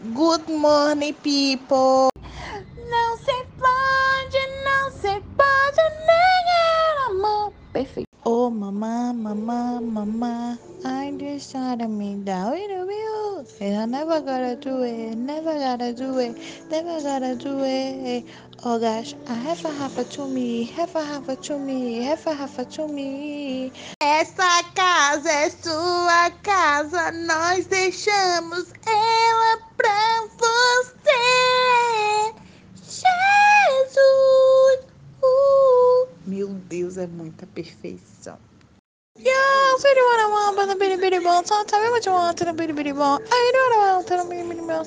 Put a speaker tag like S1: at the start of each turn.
S1: Good morning, people.
S2: Não se pode, não se pode negar amor. Perfeito.
S1: Oh, mamá, mamá, mamá, I just shot me down with a wheel. And I never gotta do it, never gotta do it, never gotta do it. Oh gosh, I have a half to me, have a half to me, have a half to me. Essa casa é sua casa, nós deixamos ela Deus, é muita perfeição. Yo, so do what I want, but the bitty bitty ball. So tell me what you want to the bitty bitty ball. I do what I want to the bitty bitty ball.